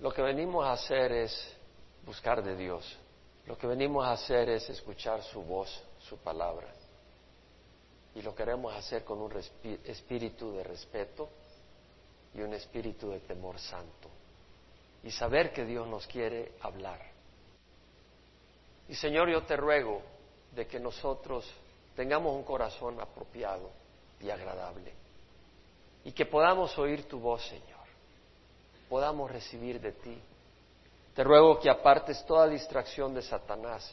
Lo que venimos a hacer es buscar de Dios. Lo que venimos a hacer es escuchar su voz, su palabra. Y lo queremos hacer con un espíritu de respeto y un espíritu de temor santo. Y saber que Dios nos quiere hablar. Y Señor, yo te ruego de que nosotros tengamos un corazón apropiado y agradable. Y que podamos oír tu voz, Señor. Podamos recibir de ti. Te ruego que apartes toda distracción de Satanás,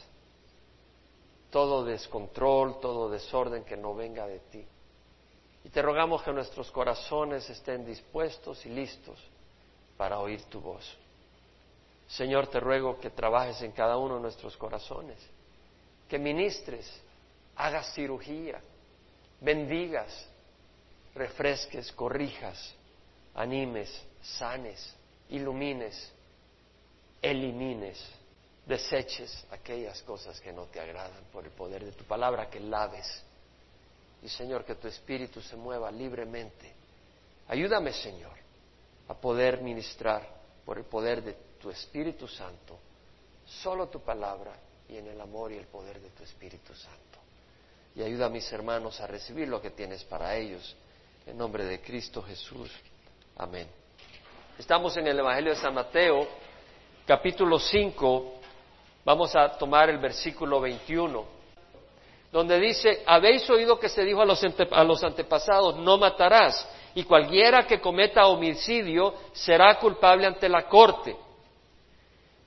todo descontrol, todo desorden que no venga de ti. Y te rogamos que nuestros corazones estén dispuestos y listos para oír tu voz. Señor, te ruego que trabajes en cada uno de nuestros corazones, que ministres, hagas cirugía, bendigas, refresques, corrijas, animes, sanes, ilumines, elimines, deseches aquellas cosas que no te agradan por el poder de tu palabra, que laves. Y Señor, que tu espíritu se mueva libremente. Ayúdame, Señor, a poder ministrar por el poder de tu Espíritu Santo, solo tu palabra y en el amor y el poder de tu Espíritu Santo. Y ayuda a mis hermanos a recibir lo que tienes para ellos. En nombre de Cristo Jesús. Amén. Estamos en el Evangelio de San Mateo, capítulo 5. Vamos a tomar el versículo 21, donde dice, habéis oído que se dijo a los, a los antepasados, no matarás, y cualquiera que cometa homicidio será culpable ante la corte.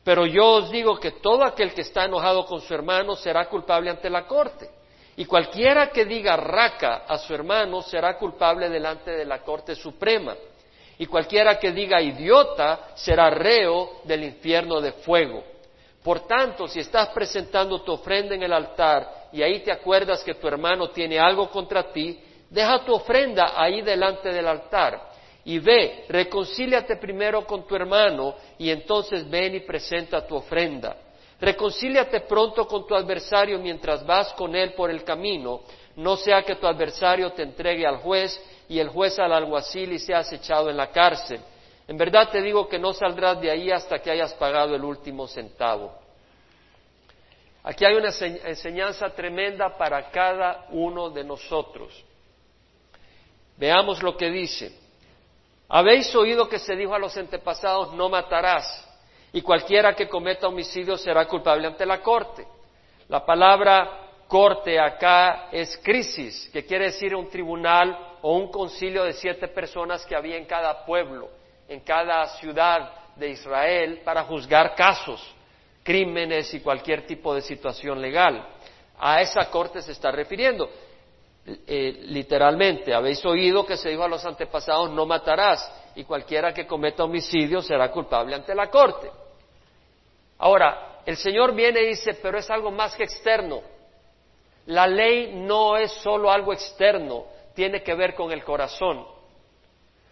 Pero yo os digo que todo aquel que está enojado con su hermano será culpable ante la corte. Y cualquiera que diga raca a su hermano será culpable delante de la Corte Suprema. Y cualquiera que diga idiota será reo del infierno de fuego. Por tanto, si estás presentando tu ofrenda en el altar y ahí te acuerdas que tu hermano tiene algo contra ti, deja tu ofrenda ahí delante del altar y ve, reconcíliate primero con tu hermano y entonces ven y presenta tu ofrenda. Reconcíliate pronto con tu adversario mientras vas con él por el camino, no sea que tu adversario te entregue al juez y el juez al alguacil y seas echado en la cárcel. En verdad te digo que no saldrás de ahí hasta que hayas pagado el último centavo. Aquí hay una enseñanza tremenda para cada uno de nosotros. Veamos lo que dice. Habéis oído que se dijo a los antepasados, no matarás, y cualquiera que cometa homicidio será culpable ante la corte. La palabra corte acá es crisis, que quiere decir un tribunal o un concilio de siete personas que había en cada pueblo, en cada ciudad de Israel, para juzgar casos, crímenes y cualquier tipo de situación legal. A esa corte se está refiriendo. Eh, literalmente, habéis oído que se dijo a los antepasados, no matarás, y cualquiera que cometa homicidio será culpable ante la corte. Ahora, el Señor viene y dice, pero es algo más que externo. La ley no es solo algo externo, tiene que ver con el corazón.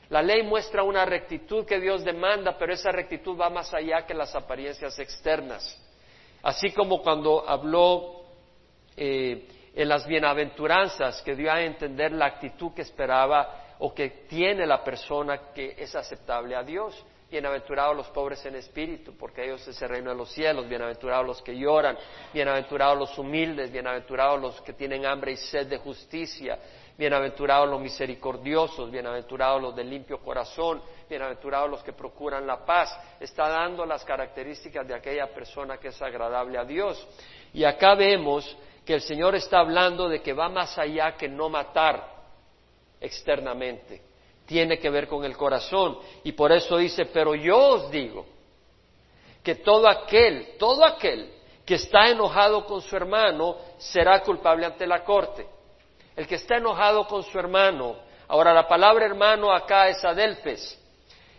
La ley muestra una rectitud que Dios demanda, pero esa rectitud va más allá que las apariencias externas. Así como cuando habló eh, en las bienaventuranzas que dio a entender la actitud que esperaba o que tiene la persona que es aceptable a Dios. Bienaventurados los pobres en espíritu, porque ellos es el reino de los cielos. Bienaventurados los que lloran, bienaventurados los humildes, bienaventurados los que tienen hambre y sed de justicia, bienaventurados los misericordiosos, bienaventurados los de limpio corazón, bienaventurados los que procuran la paz. Está dando las características de aquella persona que es agradable a Dios. Y acá vemos que el Señor está hablando de que va más allá que no matar externamente. Tiene que ver con el corazón. Y por eso dice, pero yo os digo que todo aquel, todo aquel que está enojado con su hermano será culpable ante la corte. El que está enojado con su hermano, ahora la palabra hermano acá es adelfes,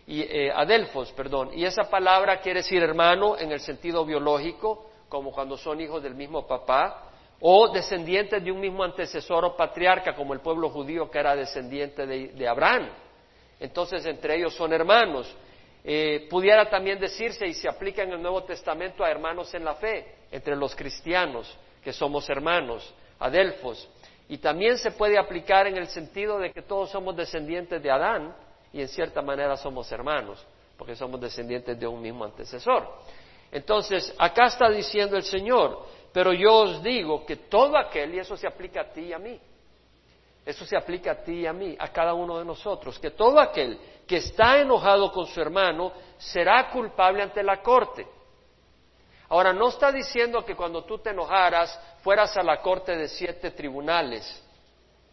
y, eh, adelfos, perdón, y esa palabra quiere decir hermano en el sentido biológico, como cuando son hijos del mismo papá, o descendientes de un mismo antecesor o patriarca, como el pueblo judío que era descendiente de, Abraham. Entonces, entre ellos son hermanos. Eh, pudiera también decirse, y se aplica en el Nuevo Testamento a hermanos en la fe, entre los cristianos, que somos hermanos, adelfos. Y también se puede aplicar en el sentido de que todos somos descendientes de Adán y en cierta manera somos hermanos, porque somos descendientes de un mismo antecesor. Entonces, acá está diciendo el Señor, pero yo os digo que todo aquel, y eso se aplica a ti y a mí, eso se aplica a ti y a mí, a cada uno de nosotros, que todo aquel que está enojado con su hermano será culpable ante la corte. Ahora, no está diciendo que cuando tú te enojaras fueras a la corte de siete tribunales,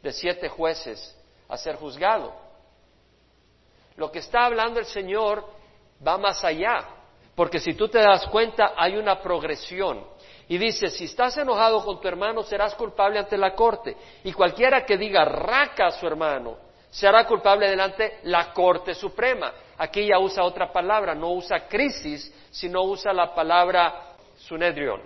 de siete jueces, a ser juzgado. Lo que está hablando el Señor va más allá, porque si tú te das cuenta hay una progresión. Y dice, si estás enojado con tu hermano, serás culpable ante la corte. Y cualquiera que diga raca a su hermano, será culpable delante la Corte Suprema. Aquí ya usa otra palabra, no usa crisis, sino usa la palabra sunedrion,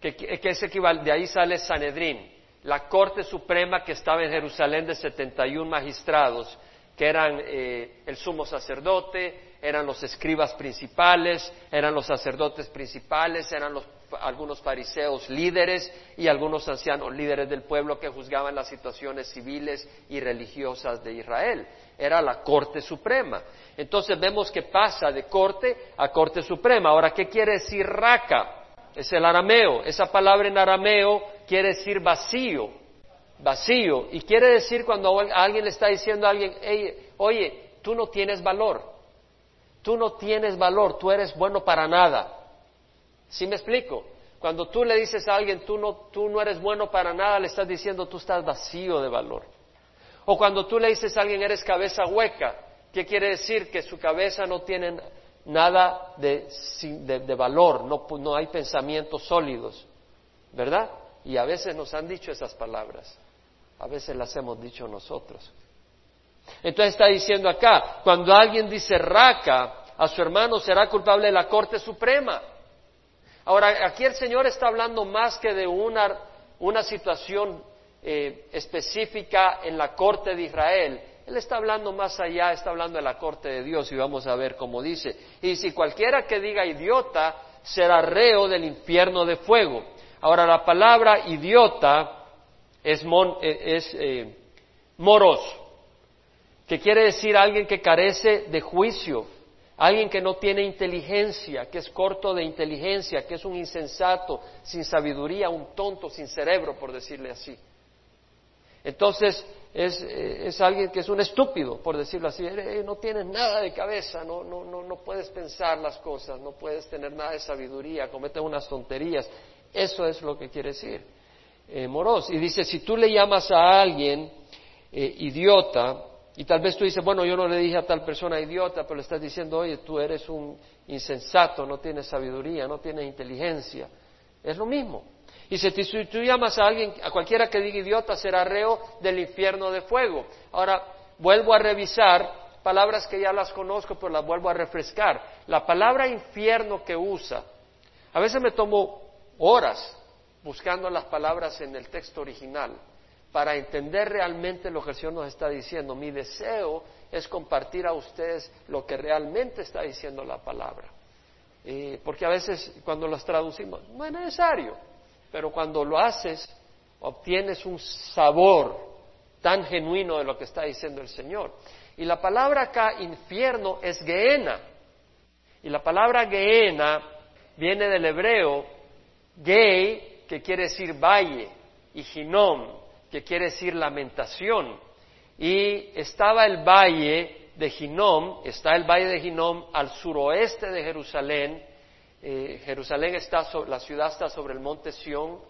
que, es equivalente, de ahí sale Sanedrín, la Corte Suprema que estaba en Jerusalén de 71 magistrados, que eran eh, el sumo sacerdote, eran los escribas principales, eran los sacerdotes principales, eran los, algunos fariseos líderes y algunos ancianos líderes del pueblo que juzgaban las situaciones civiles y religiosas de Israel. Era la Corte Suprema. Entonces vemos que pasa de Corte a Corte Suprema. Ahora, ¿qué quiere decir raca? Es el arameo. Esa palabra en arameo quiere decir vacío, vacío. Y quiere decir cuando alguien le está diciendo a alguien, oye, tú no tienes valor. Tú no tienes valor, tú eres bueno para nada. ¿Sí me explico? Cuando tú le dices a alguien, tú no, tú no eres bueno para nada, le estás diciendo, tú estás vacío de valor. O cuando tú le dices a alguien, eres cabeza hueca, ¿qué quiere decir? Que su cabeza no tiene nada de, de, valor, no, no hay pensamientos sólidos, ¿verdad? Y a veces nos han dicho esas palabras, a veces las hemos dicho nosotros. Entonces está diciendo acá, cuando alguien dice raca a su hermano será culpable de la Corte Suprema. Ahora, aquí el Señor está hablando más que de una, una situación eh, específica en la Corte de Israel. Él está hablando más allá, está hablando de la Corte de Dios y vamos a ver cómo dice. Y si cualquiera que diga idiota será reo del infierno de fuego. Ahora, la palabra idiota es, eh, es eh, moros que quiere decir alguien que carece de juicio, alguien que no tiene inteligencia, que es corto de inteligencia, que es un insensato, sin sabiduría, un tonto, sin cerebro, por decirle así. Entonces, es, eh, es alguien que es un estúpido, por decirlo así, eh, no tienes nada de cabeza, no, no, no, no puedes pensar las cosas, no puedes tener nada de sabiduría, cometes unas tonterías. Eso es lo que quiere decir eh, Moros. Y dice, si tú le llamas a alguien idiota, y tal vez tú dices, bueno, yo no le dije a tal persona idiota, pero le estás diciendo, oye, tú eres un insensato, no tienes sabiduría, no tienes inteligencia. Es lo mismo. Y si tú llamas a alguien, a cualquiera que diga idiota, será reo del infierno de fuego. Ahora, vuelvo a revisar palabras que ya las conozco, pero las vuelvo a refrescar. La palabra infierno que usa, a veces me tomo horas buscando las palabras en el texto original para entender realmente lo que el Señor nos está diciendo. Mi deseo es compartir a ustedes lo que realmente está diciendo la palabra. porque a veces cuando las traducimos no es necesario, pero cuando lo haces obtienes un sabor tan genuino de lo que está diciendo el Señor. Y la palabra acá, infierno, es Geena. Y la palabra Geena viene del hebreo Gei, que quiere decir valle, y Ginom, que quiere decir lamentación. Y estaba el valle de Ginom, está el valle de Ginom al suroeste de Jerusalén. Eh, Jerusalén está, la ciudad está sobre el monte Sión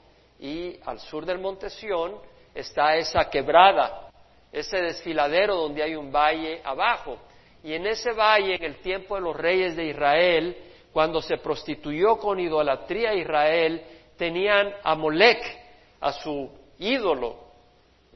y al sur del monte Sión está esa quebrada, ese desfiladero donde hay un valle abajo. Y en ese valle, en el tiempo de los reyes de Israel, cuando se prostituyó con idolatría Israel, tenían a Molec, a su ídolo,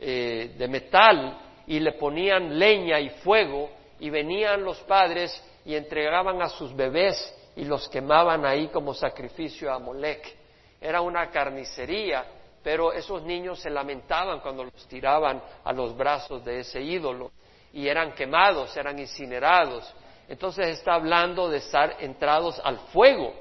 eh, de metal y le ponían leña y fuego y venían los padres y entregaban a sus bebés y los quemaban ahí como sacrificio a Molec. Era una carnicería, pero esos niños se lamentaban cuando los tiraban a los brazos de ese ídolo y eran quemados, eran incinerados. Entonces está hablando de estar entrados al fuego.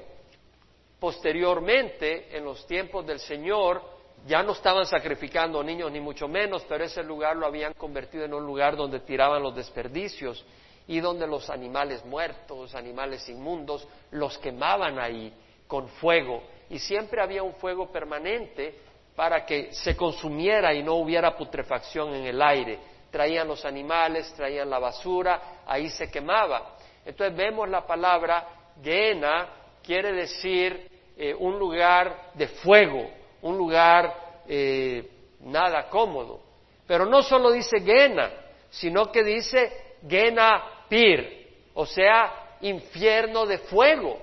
Posteriormente, en los tiempos del Señor, ya no estaban sacrificando niños ni mucho menos, pero ese lugar lo habían convertido en un lugar donde tiraban los desperdicios y donde los animales muertos, animales inmundos, los quemaban ahí con fuego. Y siempre había un fuego permanente para que se consumiera y no hubiera putrefacción en el aire. Traían los animales, traían la basura, ahí se quemaba. Entonces vemos la palabra Gehenna, quiere decir eh, un lugar de fuego, un lugar eh, nada cómodo. Pero no solo dice Gehenna, sino que dice Gena Pir, o sea, infierno de fuego.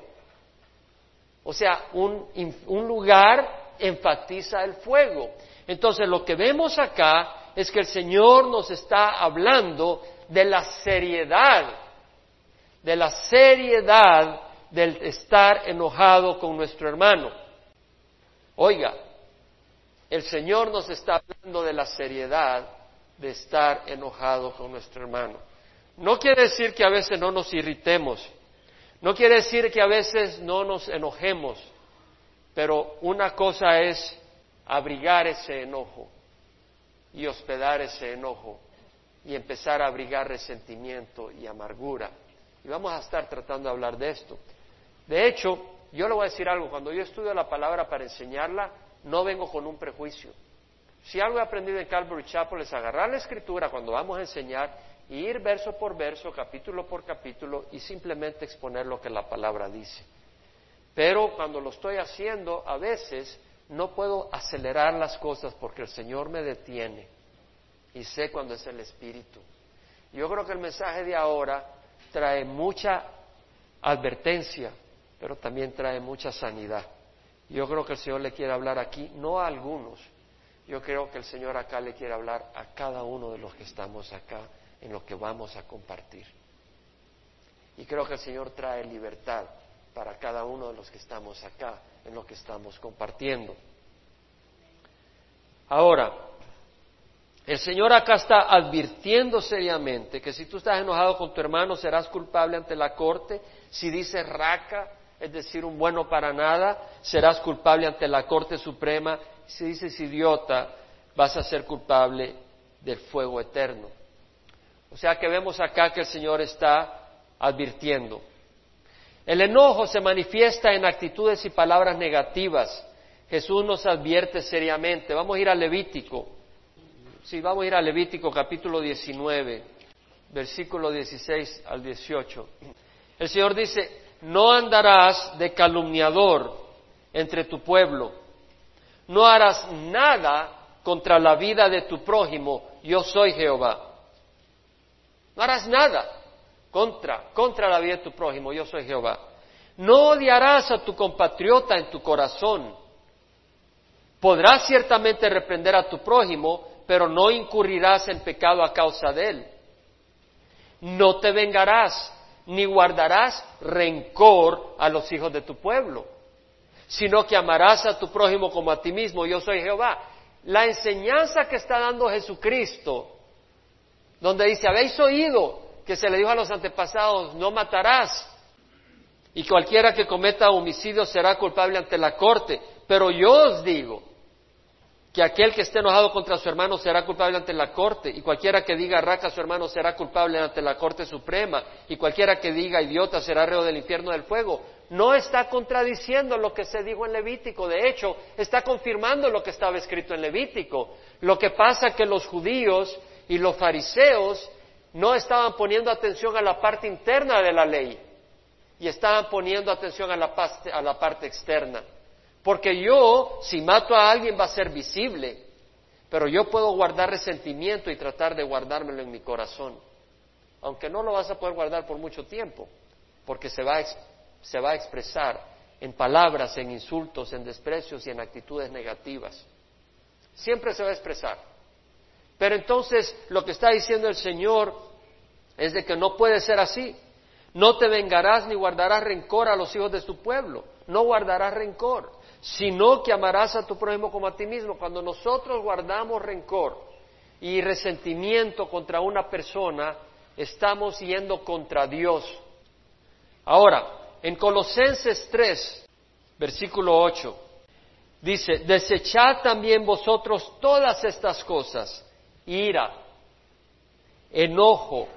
O sea, un, un lugar enfatiza el fuego. Entonces, lo que vemos acá es que el Señor nos está hablando de la seriedad, de la seriedad del estar enojado con nuestro hermano. Oiga, el Señor nos está hablando de la seriedad de estar enojado con nuestro hermano. No quiere decir que a veces no nos irritemos, no quiere decir que a veces no nos enojemos, pero una cosa es abrigar ese enojo y hospedar ese enojo y empezar a abrigar resentimiento y amargura. Y vamos a estar tratando de hablar de esto. De hecho, yo le voy a decir algo, cuando yo estudio la palabra para enseñarla, no vengo con un prejuicio. Si algo he aprendido en Calvary Chapel es agarrar la escritura cuando vamos a enseñar y ir verso por verso, capítulo por capítulo y simplemente exponer lo que la palabra dice. Pero cuando lo estoy haciendo, a veces no puedo acelerar las cosas porque el Señor me detiene y sé cuando es el Espíritu. Yo creo que el mensaje de ahora trae mucha advertencia, pero también trae mucha sanidad. Yo creo que el Señor le quiere hablar aquí, no a algunos, yo creo que el Señor acá le quiere hablar a cada uno de los que estamos acá en lo que vamos a compartir. Y creo que el Señor trae libertad para cada uno de los que estamos acá en lo que estamos compartiendo. Ahora, el Señor acá está advirtiendo seriamente que si tú estás enojado con tu hermano serás culpable ante la corte. Si dices raca, es decir, un bueno para nada, serás culpable ante la Corte Suprema si dices idiota, vas a ser culpable del fuego eterno. O sea que vemos acá que el Señor está advirtiendo. El enojo se manifiesta en actitudes y palabras negativas. Jesús nos advierte seriamente. Vamos a ir a Levítico. Sí, vamos a ir a Levítico capítulo 19, versículo 16 al 18. El Señor dice, no andarás de calumniador entre tu pueblo no harás nada contra la vida de tu prójimo, yo soy Jehová. No harás nada contra, contra la vida de tu prójimo, yo soy Jehová. No odiarás a tu compatriota en tu corazón. Podrás ciertamente reprender a tu prójimo, pero no incurrirás en pecado a causa de él. No te vengarás, ni guardarás rencor a los hijos de tu pueblo sino que amarás a tu prójimo como a ti mismo. Yo soy Jehová. La enseñanza que está dando Jesucristo, donde dice, habéis oído que se le dijo a los antepasados, no matarás, y cualquiera que cometa homicidio será culpable ante la corte, pero yo os digo, que aquel que esté enojado contra su hermano será culpable ante la corte, y cualquiera que diga raca a su hermano será culpable ante la corte suprema, y cualquiera que diga idiota será reo del infierno del fuego. No está contradiciendo lo que se dijo en Levítico, de hecho, está confirmando lo que estaba escrito en Levítico. Lo que pasa es que los judíos y los fariseos no estaban poniendo atención a la parte interna de la ley, y estaban poniendo atención a la, a la parte externa. Porque yo, si mato a alguien, va a ser visible, pero yo puedo guardar resentimiento y tratar de guardármelo en mi corazón, aunque no lo vas a poder guardar por mucho tiempo, porque se va a, se va a expresar en palabras, en insultos, en desprecios y en actitudes negativas. Siempre se va a expresar. Pero entonces lo que está diciendo el Señor es de que no puede ser así. No te vengarás ni guardarás rencor a los hijos de tu pueblo. No guardarás rencor sino que amarás a tu prójimo como a ti mismo. Cuando nosotros guardamos rencor y resentimiento contra una persona, estamos yendo contra Dios. Ahora, en Colosenses 3, versículo 8, dice, desechad también vosotros todas estas cosas, ira, enojo,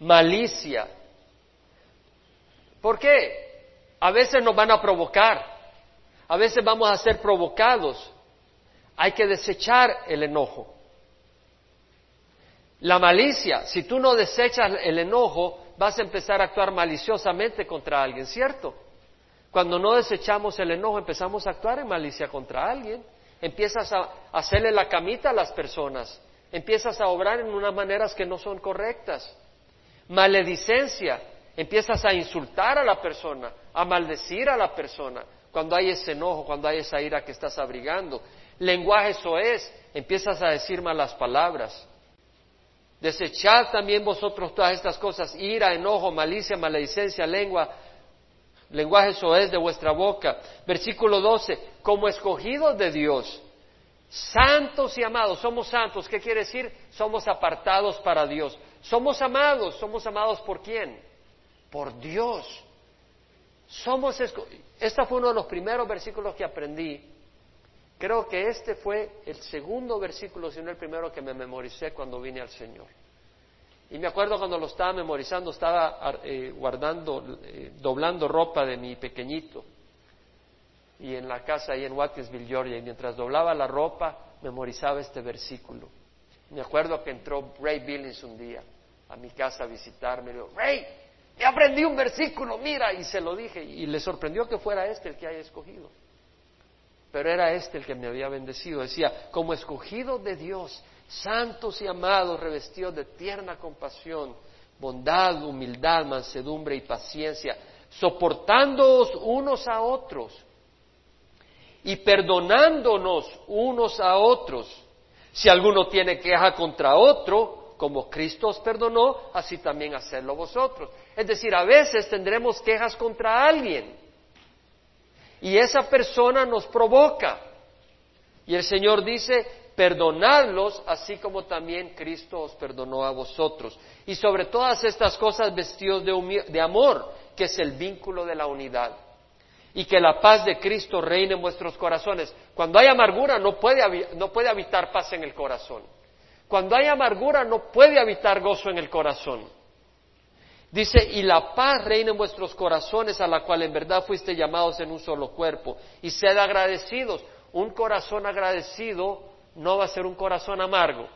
malicia. ¿Por qué? A veces nos van a provocar, a veces vamos a ser provocados. Hay que desechar el enojo. La malicia, si tú no desechas el enojo, vas a empezar a actuar maliciosamente contra alguien, ¿cierto? Cuando no desechamos el enojo, empezamos a actuar en malicia contra alguien. Empiezas a hacerle la camita a las personas. Empiezas a obrar en unas maneras que no son correctas. Maledicencia. Empiezas a insultar a la persona, a maldecir a la persona. Cuando hay ese enojo, cuando hay esa ira que estás abrigando. Lenguaje soez. Empiezas a decir malas palabras. Desechad también vosotros todas estas cosas, ira, enojo, malicia, maledicencia, lengua, lenguaje soez de vuestra boca. Versículo 12, como escogidos de Dios, santos y amados, somos santos, ¿qué quiere decir? Somos apartados para Dios. Somos amados, somos amados por quién? Por Dios. Somos este fue uno de los primeros versículos que aprendí. Creo que este fue el segundo versículo, si no el primero que me memoricé cuando vine al Señor. Y me acuerdo cuando lo estaba memorizando, estaba eh, guardando, eh, doblando ropa de mi pequeñito. Y en la casa ahí en Watkinsville, Georgia, y mientras doblaba la ropa, memorizaba este versículo. Me acuerdo que entró Ray Billings un día a mi casa a visitarme. Y dijo, Ray, me aprendí un versículo, mira, y se lo dije. Y le sorprendió que fuera este el que haya escogido. Pero era este el que me había bendecido. Decía, como escogido de Dios, santos y amados, revestidos de tierna compasión, bondad, humildad, mansedumbre y paciencia, soportándoos unos a otros y perdonándonos unos a otros. Si alguno tiene queja contra otro, como Cristo os perdonó, así también hacedlo vosotros. Es decir, a veces tendremos quejas contra alguien y esa persona nos provoca. Y el Señor dice, perdonadlos así como también Cristo os perdonó a vosotros. Y sobre todas estas cosas vestidos de, amor, que es el vínculo de la unidad. Y que la paz de Cristo reine en vuestros corazones. Cuando hay amargura no puede, no puede habitar paz en el corazón. Cuando hay amargura no puede habitar gozo en el corazón. Dice, y la paz reina en vuestros corazones, a la cual en verdad fuiste llamados en un solo cuerpo. Y sed agradecidos. Un corazón agradecido no va a ser un corazón amargo.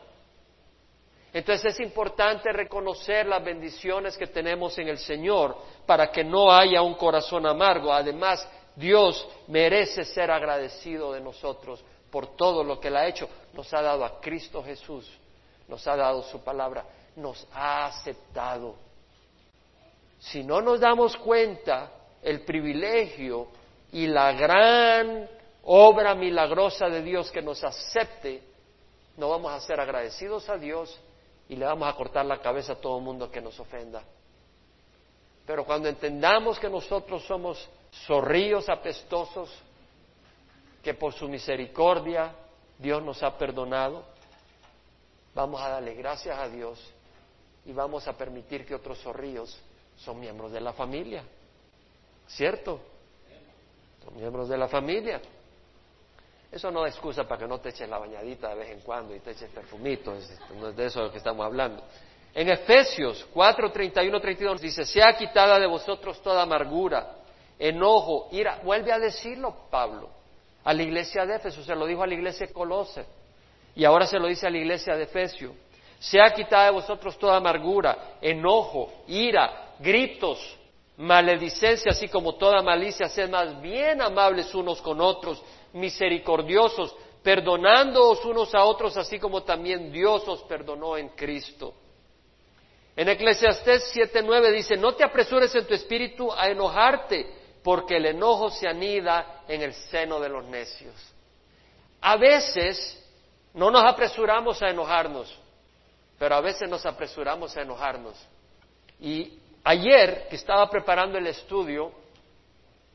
Entonces es importante reconocer las bendiciones que tenemos en el Señor para que no haya un corazón amargo. Además, Dios merece ser agradecido de nosotros por todo lo que Él ha hecho. Nos ha dado a Cristo Jesús, nos ha dado su palabra, nos ha aceptado. Si no nos damos cuenta el privilegio y la gran obra milagrosa de Dios que nos acepte, no vamos a ser agradecidos a Dios y le vamos a cortar la cabeza a todo mundo que nos ofenda. Pero cuando entendamos que nosotros somos zorrillos apestosos, que por su misericordia Dios nos ha perdonado, vamos a darle gracias a Dios y vamos a permitir que otros zorrillos son miembros de la familia. ¿Cierto? Son miembros de la familia. Eso no es excusa para que no te eches la bañadita de vez en cuando y te eches perfumito, no es de eso de lo que estamos hablando. En Efesios 4, 31, 32 dice, sea quitada de vosotros toda amargura, enojo, ira. Vuelve a decirlo Pablo a la iglesia de Efesios, se lo dijo a la iglesia de Colose y ahora se lo dice a la iglesia de Efesios. Sea quitada de vosotros toda amargura, enojo, ira, gritos, maledicencia, así como toda malicia, sed más bien amables unos con otros, misericordiosos, perdonándoos unos a otros, así como también Dios os perdonó en Cristo. En Eclesiastés 7:9 dice, no te apresures en tu espíritu a enojarte, porque el enojo se anida en el seno de los necios. A veces no nos apresuramos a enojarnos, pero a veces nos apresuramos a enojarnos. Y ayer que estaba preparando el estudio,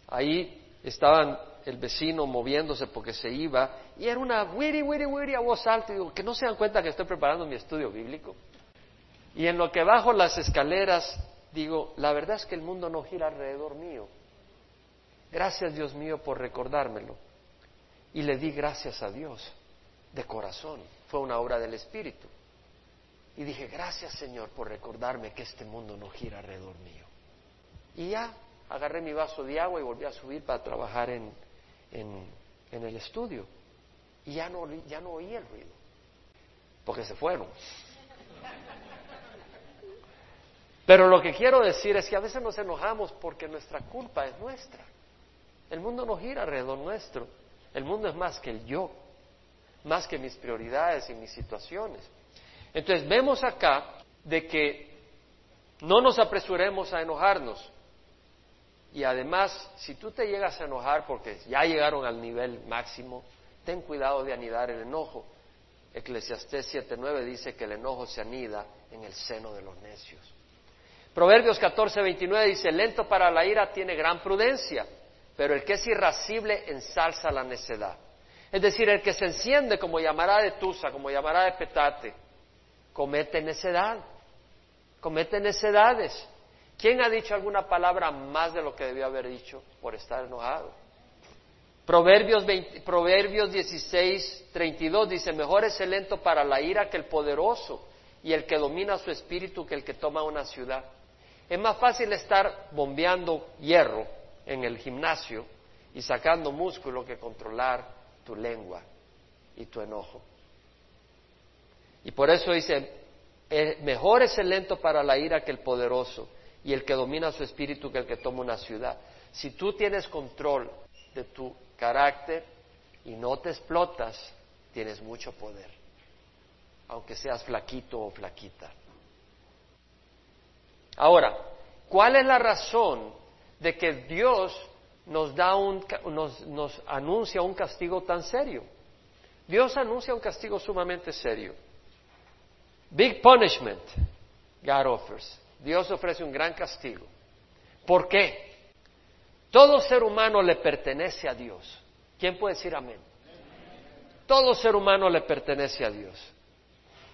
ahí estaban el vecino moviéndose porque se iba, y era una wiri, wiri, wiri a voz alta, y digo, que no se dan cuenta que estoy preparando mi estudio bíblico. Y en lo que bajo las escaleras, digo, la verdad es que el mundo no gira alrededor mío. Gracias Dios mío por recordármelo. Y le di gracias a Dios de corazón. Fue una obra del Espíritu. Y dije, gracias Señor por recordarme que este mundo no gira alrededor mío. Y ya agarré mi vaso de agua y volví a subir para trabajar en, en, el estudio. Y ya no, ya no oí el ruido, porque se fueron. Pero lo que quiero decir es que a veces nos enojamos porque nuestra culpa es nuestra. El mundo no gira alrededor nuestro. El mundo es más que el yo, más que mis prioridades y mis situaciones. Entonces vemos acá de que no nos apresuremos a enojarnos. Y además, si tú te llegas a enojar porque ya llegaron al nivel máximo, ten cuidado de anidar el enojo. Eclesiastés 7:9 dice que el enojo se anida en el seno de los necios. Proverbios 14:29 dice, lento para la ira tiene gran prudencia, pero el que es irascible ensalza la necedad. Es decir, el que se enciende como llamará de Tusa, como llamará de Petate, comete necedad, comete necedades. ¿Quién ha dicho alguna palabra más de lo que debió haber dicho por estar enojado? Proverbios, 20, Proverbios 16, 32 dice, mejor es el lento para la ira que el poderoso y el que domina su espíritu que el que toma una ciudad. Es más fácil estar bombeando hierro en el gimnasio y sacando músculo que controlar tu lengua y tu enojo. Y por eso dice, eh, mejor es el lento para la ira que el poderoso y el que domina su espíritu que el que toma una ciudad. Si tú tienes control de tu carácter y no te explotas, tienes mucho poder, aunque seas flaquito o flaquita. Ahora, ¿cuál es la razón de que Dios nos, da un, nos, anuncia un castigo tan serio. Dios anuncia un castigo sumamente serio. Big punishment God offers. Dios ofrece un gran castigo. ¿Por qué? Todo ser humano le pertenece a Dios. ¿Quién puede decir amén? Todo ser humano le pertenece a Dios.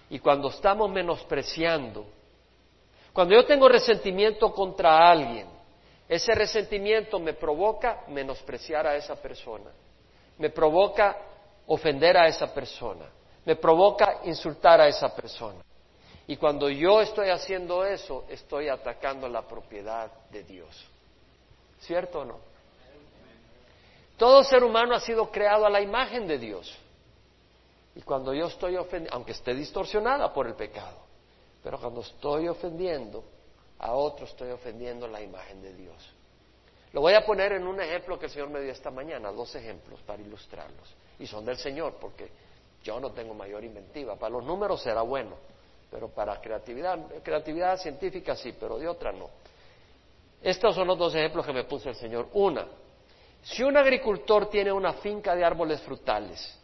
Y cuando estamos menospreciando, cuando yo tengo resentimiento contra alguien, ese resentimiento me provoca menospreciar a esa persona, me provoca ofender a esa persona, me provoca insultar a esa persona. Y cuando yo estoy haciendo eso, estoy atacando la propiedad de Dios. ¿Cierto o no? Todo ser humano ha sido creado a la imagen de Dios. Y cuando yo estoy ofendiendo, aunque esté distorsionada por el pecado, pero cuando estoy ofendiendo, a otros estoy ofendiendo la imagen de Dios. Lo voy a poner en un ejemplo que el Señor me dio esta mañana, dos ejemplos para ilustrarlos. Y son del Señor, porque yo no tengo mayor inventiva. Para los números será bueno, pero para creatividad, creatividad científica sí, pero de otra no. Estos son los dos ejemplos que me puso el Señor. Una, si un agricultor tiene una finca de árboles frutales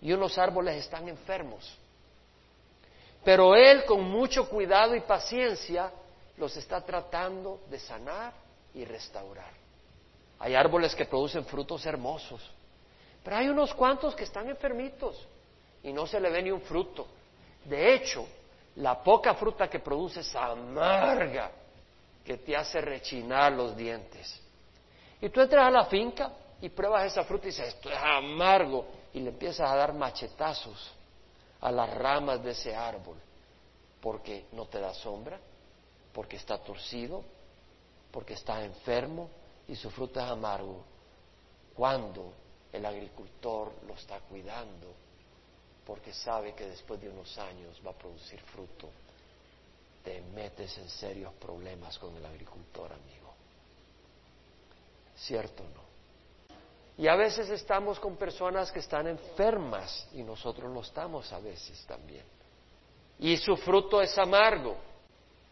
y unos árboles están enfermos, pero él con mucho cuidado y paciencia los está tratando de sanar y restaurar. Hay árboles que producen frutos hermosos, pero hay unos cuantos que están enfermitos y no se le ve ni un fruto. De hecho, la poca fruta que produce es amarga, que te hace rechinar los dientes. Y tú entras a la finca y pruebas esa fruta y dices, esto es amargo, y le empiezas a dar machetazos a las ramas de ese árbol, porque no te da sombra, porque está torcido, porque está enfermo y su fruto es amargo. Cuando el agricultor lo está cuidando, porque sabe que después de unos años va a producir fruto, te metes en serios problemas con el agricultor, amigo. ¿Cierto o no? Y a veces estamos con personas que están enfermas y nosotros lo estamos a veces también. Y su fruto es amargo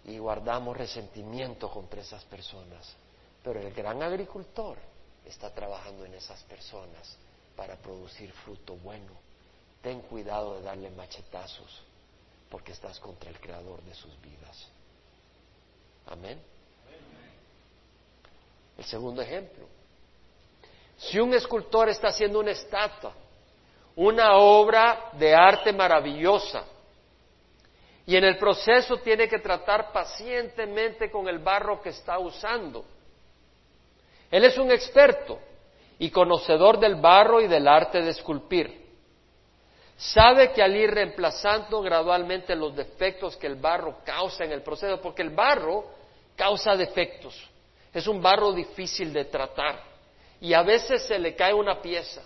y guardamos resentimiento contra esas personas. Pero el gran agricultor está trabajando en esas personas para producir fruto bueno. Ten cuidado de darle machetazos porque estás contra el creador de sus vidas. Amén. El segundo ejemplo. Si un escultor está haciendo una estatua, una obra de arte maravillosa, y en el proceso tiene que tratar pacientemente con el barro que está usando. Él es un experto y conocedor del barro y del arte de esculpir. Sabe que al ir reemplazando gradualmente los defectos que el barro causa en el proceso, porque el barro causa defectos, es un barro difícil de tratar y a veces se le cae una pieza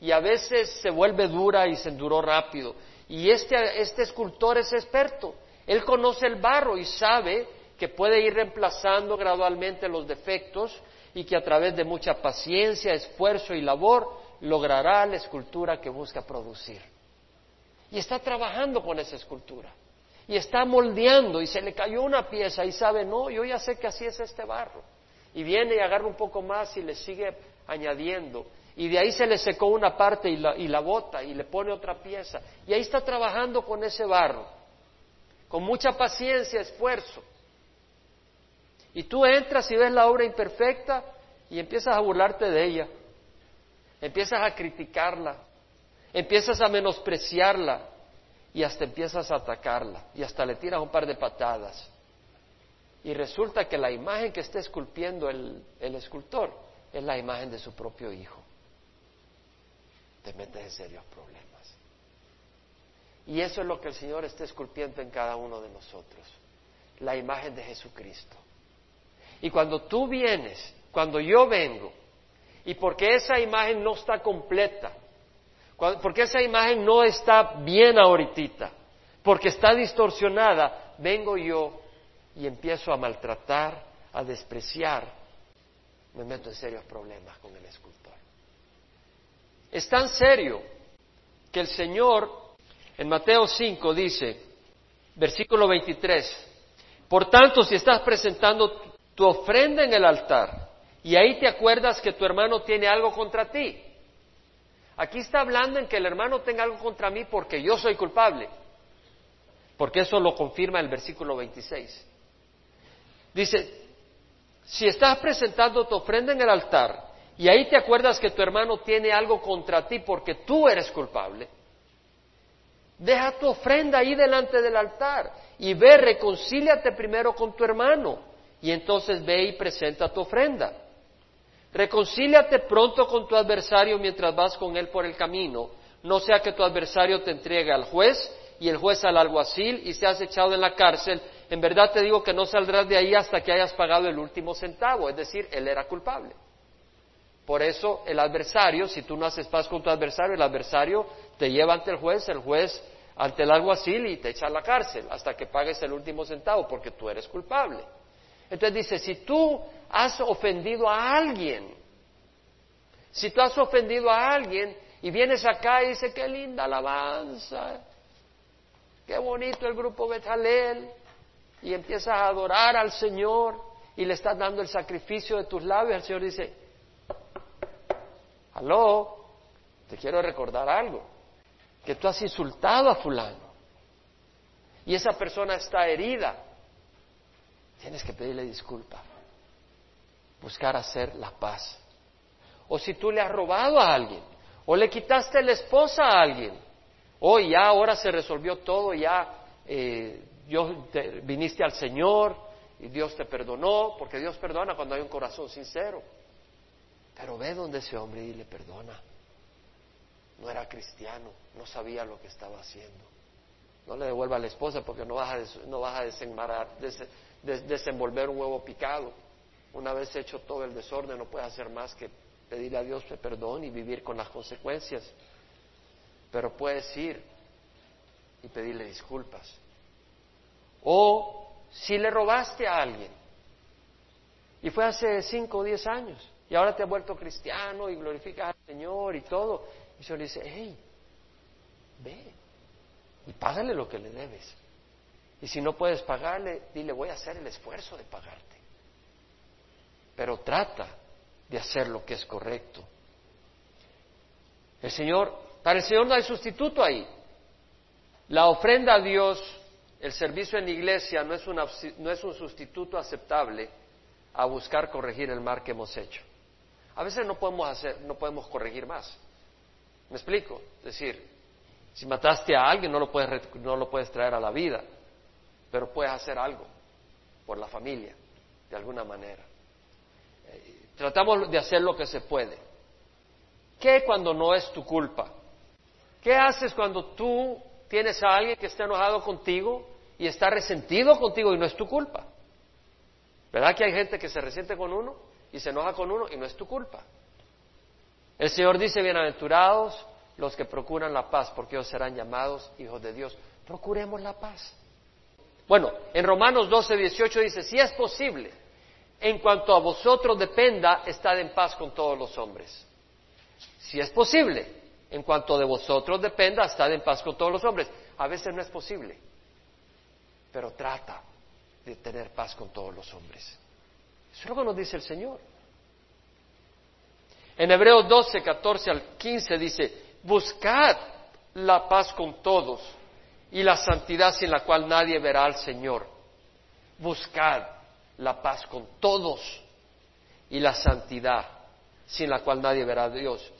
y a veces se vuelve dura y se enduró rápido. Y este, este escultor es experto, él conoce el barro y sabe que puede ir reemplazando gradualmente los defectos y que a través de mucha paciencia, esfuerzo y labor logrará la escultura que busca producir. Y está trabajando con esa escultura. Y está moldeando y se le cayó una pieza y sabe, no, yo ya sé que así es este barro. Y viene y agarra un poco más y le sigue añadiendo. Y de ahí se le secó una parte y la, y la bota y le pone otra pieza. Y ahí está trabajando con ese barro, con mucha paciencia, esfuerzo. Y tú entras y ves la obra imperfecta y empiezas a burlarte de ella, empiezas a criticarla, empiezas a menospreciarla y hasta empiezas a atacarla y hasta le tiras un par de patadas. Y resulta que la imagen que está esculpiendo el, el escultor es la imagen de su propio hijo. Te metes en serios problemas. Y eso es lo que el Señor está esculpiendo en cada uno de nosotros, la imagen de Jesucristo. Y cuando tú vienes, cuando yo vengo, y porque esa imagen no está completa, porque esa imagen no está bien ahorita, porque está distorsionada, vengo yo y empiezo a maltratar, a despreciar, me meto en serios problemas con el escultor. Es tan serio que el Señor en Mateo 5 dice, versículo 23, por tanto, si estás presentando tu ofrenda en el altar y ahí te acuerdas que tu hermano tiene algo contra ti. Aquí está hablando en que el hermano tenga algo contra mí porque yo soy culpable, porque eso lo confirma el versículo 26. Dice, si estás presentando tu ofrenda en el altar y ahí te acuerdas que tu hermano tiene algo contra ti porque tú eres culpable, deja tu ofrenda ahí delante del altar y ve, reconcíliate primero con tu hermano y entonces ve y presenta tu ofrenda. Reconcíliate pronto con tu adversario mientras vas con él por el camino, no sea que tu adversario te entregue al juez y el juez al alguacil y seas echado en la cárcel. En verdad te digo que no saldrás de ahí hasta que hayas pagado el último centavo, es decir, él era culpable. Por eso el adversario, si tú no haces paz con tu adversario, el adversario te lleva ante el juez, el juez ante el alguacil y te echa a la cárcel hasta que pagues el último centavo porque tú eres culpable. Entonces dice, si tú has ofendido a alguien, si tú has ofendido a alguien y vienes acá y dices, qué linda alabanza, qué bonito el grupo Betalel, y empiezas a adorar al Señor y le estás dando el sacrificio de tus labios, el Señor dice, aló, te quiero recordar algo, que tú has insultado a fulano y esa persona está herida Tienes que pedirle disculpa. Buscar hacer la paz. O si tú le has robado a alguien, o le quitaste la esposa a alguien, o ya ahora se resolvió todo, ya eh, viniste al Señor y Dios te perdonó, porque Dios perdona cuando hay un corazón sincero. Pero ve donde ese hombre y le perdona. No era cristiano, no sabía lo que estaba haciendo. No le devuelva a la esposa porque no vas a, desenmarar, desenvolver un huevo picado. Una vez hecho todo el desorden, no puedes hacer más que pedirle a Dios perdón y vivir con las consecuencias. Pero puedes ir y pedirle disculpas. O si le robaste a alguien y fue hace cinco o diez años y ahora te has vuelto cristiano y glorificas al Señor y todo, y el Señor le dice, hey, ve y págale lo que le debes. Y si no puedes pagarle, dile, voy a hacer el esfuerzo de pagarte. Pero trata de hacer lo que es correcto. El Señor, para el Señor no hay sustituto ahí. La ofrenda a Dios, el servicio en iglesia no es, no es un sustituto aceptable a buscar corregir el mal que hemos hecho. A veces no podemos hacer, no podemos corregir más. ¿Me explico? Es decir, si mataste a alguien no lo puedes, no lo puedes traer a la vida pero puedes hacer algo por la familia, de alguna manera. Eh, tratamos de hacer lo que se puede. ¿Qué cuando no es tu culpa? ¿Qué haces cuando tú tienes a alguien que está enojado contigo y está resentido contigo y no es tu culpa? ¿Verdad que hay gente que se resiente con uno y se enoja con uno y no es tu culpa? El Señor dice, bienaventurados los que procuran la paz, porque ellos serán llamados hijos de Dios. Procuremos la paz. Bueno, en Romanos 12, 18 dice, si es posible, en cuanto a vosotros dependa, estad en paz con todos los hombres. Si es posible, en cuanto de vosotros dependa, estad en paz con todos los hombres. A veces no es posible, pero trata de tener paz con todos los hombres. Eso es lo que nos dice el Señor. En Hebreos 12, 14 al 15 dice, buscad la paz con todos y la santidad sin la cual nadie verá al Señor. Buscad la paz con todos y la santidad sin la cual nadie verá a Dios.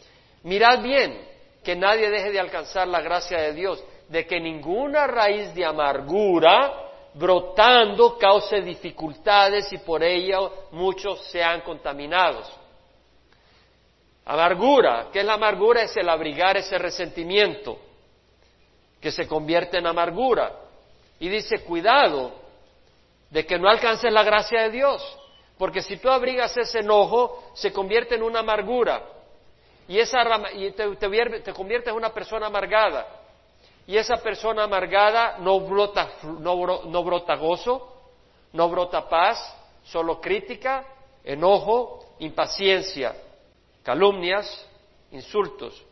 Mirad bien que nadie deje de alcanzar la gracia de Dios, de que ninguna raíz de amargura brotando cause dificultades y por ello muchos sean contaminados. Amargura, ¿qué es la amargura? Es el abrigar ese resentimiento que se convierte en amargura. Y dice, cuidado de que no alcances la gracia de Dios, porque si tú abrigas ese enojo, se convierte en una amargura y, esa, y te, te, conviertes en una persona amargada. Y esa persona amargada no brota, no, no brota gozo, no brota paz, solo crítica, enojo, impaciencia, calumnias, insultos.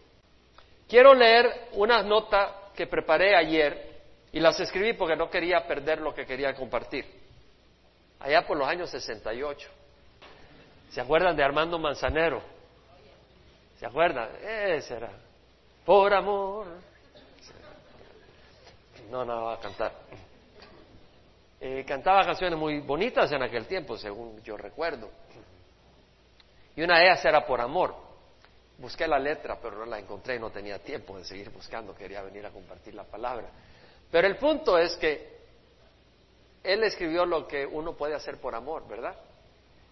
Quiero leer una nota que preparé ayer y las escribí porque no quería perder lo que quería compartir. Allá por los años 68. ¿Se acuerdan de Armando Manzanero? ¿Se acuerdan? Ese era. Por amor. No, no va a cantar. Eh, cantaba canciones muy bonitas en aquel tiempo, según yo recuerdo. Y una de ellas era por amor. Busqué la letra, pero no la encontré y no tenía tiempo de seguir buscando, quería venir a compartir la palabra. Pero el punto es que él escribió lo que uno puede hacer por amor, ¿verdad?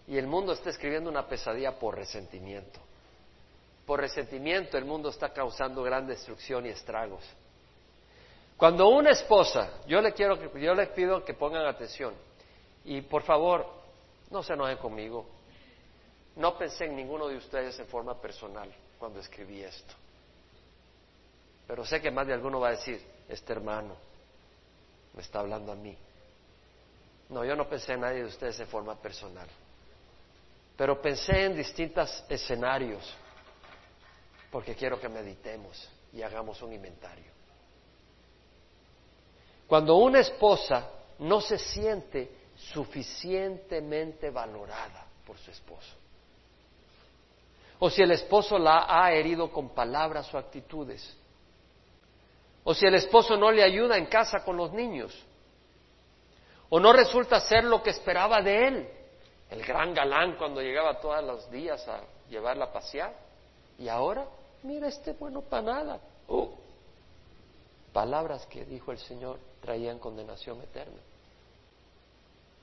Y el mundo está escribiendo una pesadilla por resentimiento. Por resentimiento el mundo está causando gran destrucción y estragos. Cuando una esposa, yo le quiero, yo les pido que pongan atención y por favor no se enojen conmigo, no pensé en ninguno de ustedes en forma personal cuando escribí esto. Pero sé que más de alguno va a decir, este hermano me está hablando a mí. No, yo no pensé en nadie de ustedes en forma personal. Pero pensé en distintos escenarios porque quiero que meditemos y hagamos un inventario. Cuando una esposa no se siente suficientemente valorada por su esposo, o si el esposo la ha herido con palabras o actitudes, o si el esposo no le ayuda en casa con los niños, o no resulta ser lo que esperaba de él, el gran galán cuando llegaba todos los días a llevarla a pasear, y ahora, mira este bueno para nada. Oh, palabras que dijo el Señor traían condenación eterna.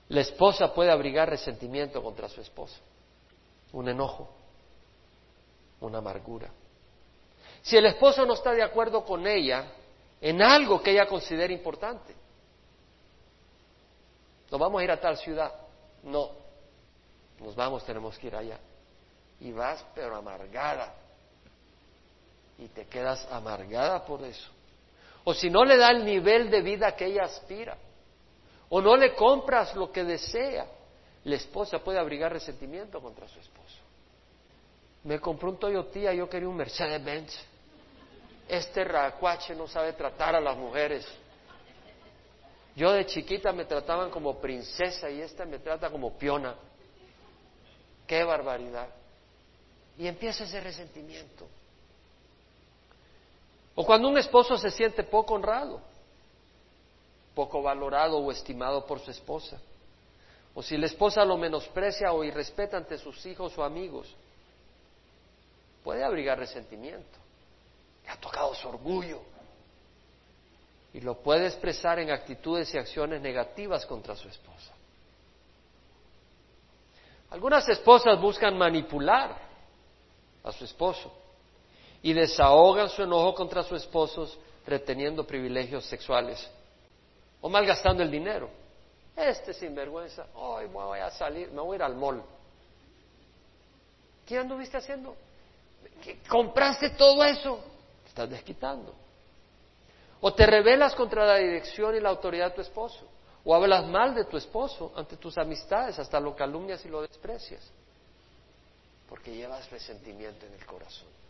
La esposa puede abrigar resentimiento contra su esposo, un enojo, una amargura. Si el esposo no está de acuerdo con ella en algo que ella considera importante, nos vamos a ir a tal ciudad, no, nos vamos, tenemos que ir allá. Y vas, pero amargada. Y te quedas amargada por eso. O si no le da el nivel de vida que ella aspira, o no le compras lo que desea, la esposa puede abrigar resentimiento contra su esposo. Me compró un Toyota, yo quería un Mercedes-Benz. Este racuache no sabe tratar a las mujeres. Yo de chiquita me trataban como princesa y esta me trata como piona. Qué barbaridad. Y empieza ese resentimiento. O cuando un esposo se siente poco honrado, poco valorado o estimado por su esposa. O si la esposa lo menosprecia o irrespeta ante sus hijos o amigos puede abrigar resentimiento. ha tocado su orgullo. Y lo puede expresar en actitudes y acciones negativas contra su esposa. Algunas esposas buscan manipular a su esposo. Y desahogan su enojo contra sus esposos reteniendo privilegios sexuales o malgastando el dinero. Este sinvergüenza, hoy voy a salir, me voy a ir al mall. ¿Qué anduviste haciendo? ¿Compraste todo eso? Estás desquitando. O te rebelas contra la dirección y la autoridad de tu esposo. O hablas mal de tu esposo ante tus amistades, hasta lo calumnias y lo desprecias. Porque llevas resentimiento en el corazón.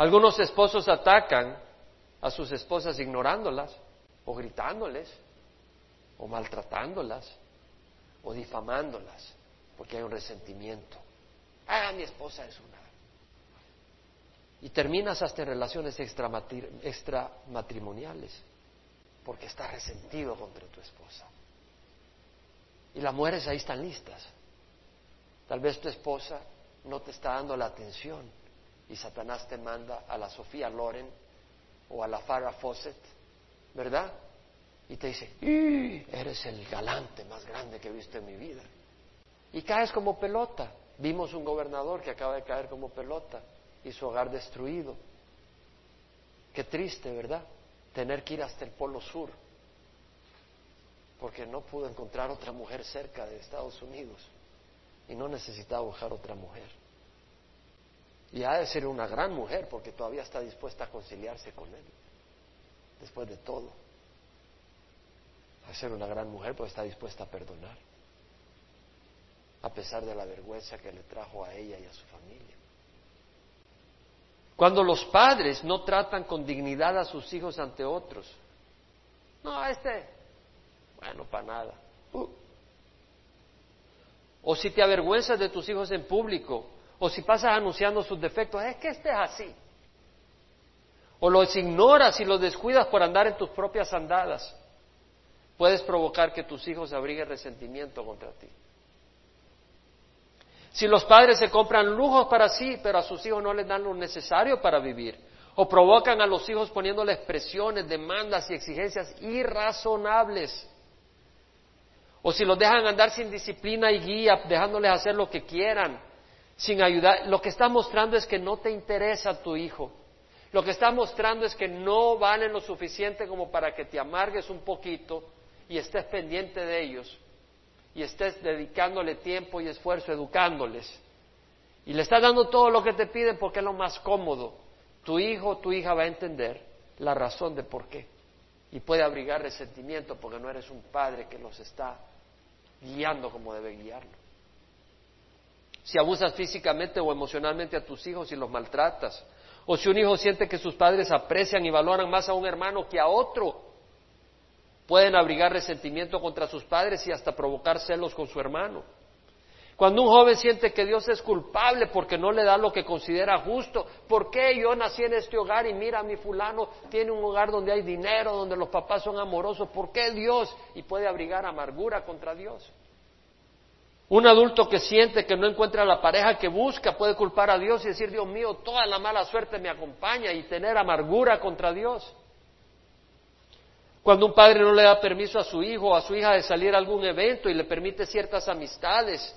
Algunos esposos atacan a sus esposas ignorándolas o gritándoles o maltratándolas o difamándolas porque hay un resentimiento. Ah, mi esposa es una. Y terminas hasta en relaciones extramatrimoniales porque estás resentido contra tu esposa. Y las mujeres ahí están listas. Tal vez tu esposa no te está dando la atención y Satanás te manda a la Sofía Loren o a la Farah Fawcett, ¿verdad? Y te dice, eres el galante más grande que he visto en mi vida. Y caes como pelota. Vimos un gobernador que acaba de caer como pelota y su hogar destruido. Qué triste, ¿verdad? Tener que ir hasta el Polo Sur porque no pudo encontrar otra mujer cerca de Estados Unidos y no necesitaba buscar otra mujer. Y ha de ser una gran mujer porque todavía está dispuesta a conciliarse con él, después de todo. Ha de ser una gran mujer porque está dispuesta a perdonar, a pesar de la vergüenza que le trajo a ella y a su familia. Cuando los padres no tratan con dignidad a sus hijos ante otros, no, este, bueno, para nada. Uh. O si te avergüenzas de tus hijos en público, o si pasas anunciando sus defectos, es que este es así. O los ignoras y los descuidas por andar en tus propias andadas, puedes provocar que tus hijos abriguen resentimiento contra ti. Si los padres se compran lujos para sí, pero a sus hijos no les dan lo necesario para vivir, o provocan a los hijos poniéndoles presiones, demandas y exigencias irrazonables, o si los dejan andar sin disciplina y guía, dejándoles hacer lo que quieran, sin ayudar, lo que está mostrando es que no te interesa tu hijo. Lo que está mostrando es que no valen lo suficiente como para que te amargues un poquito y estés pendiente de ellos y estés dedicándole tiempo y esfuerzo educándoles. Y le estás dando todo lo que te piden porque es lo más cómodo. Tu hijo o tu hija va a entender la razón de por qué. Y puede abrigar resentimiento porque no eres un padre que los está guiando como debe guiarlo. Si abusas físicamente o emocionalmente a tus hijos y los maltratas, o si un hijo siente que sus padres aprecian y valoran más a un hermano que a otro, pueden abrigar resentimiento contra sus padres y hasta provocar celos con su hermano. Cuando un joven siente que Dios es culpable porque no le da lo que considera justo, ¿por qué yo nací en este hogar y mira, mi fulano tiene un hogar donde hay dinero, donde los papás son amorosos? ¿Por qué Dios? Y puede abrigar amargura contra Dios. Un adulto que siente que no encuentra la pareja que busca puede culpar a Dios y decir, Dios mío, toda la mala suerte me acompaña y tener amargura contra Dios. Cuando un padre no le da permiso a su hijo o a su hija de salir a algún evento y le permite ciertas amistades,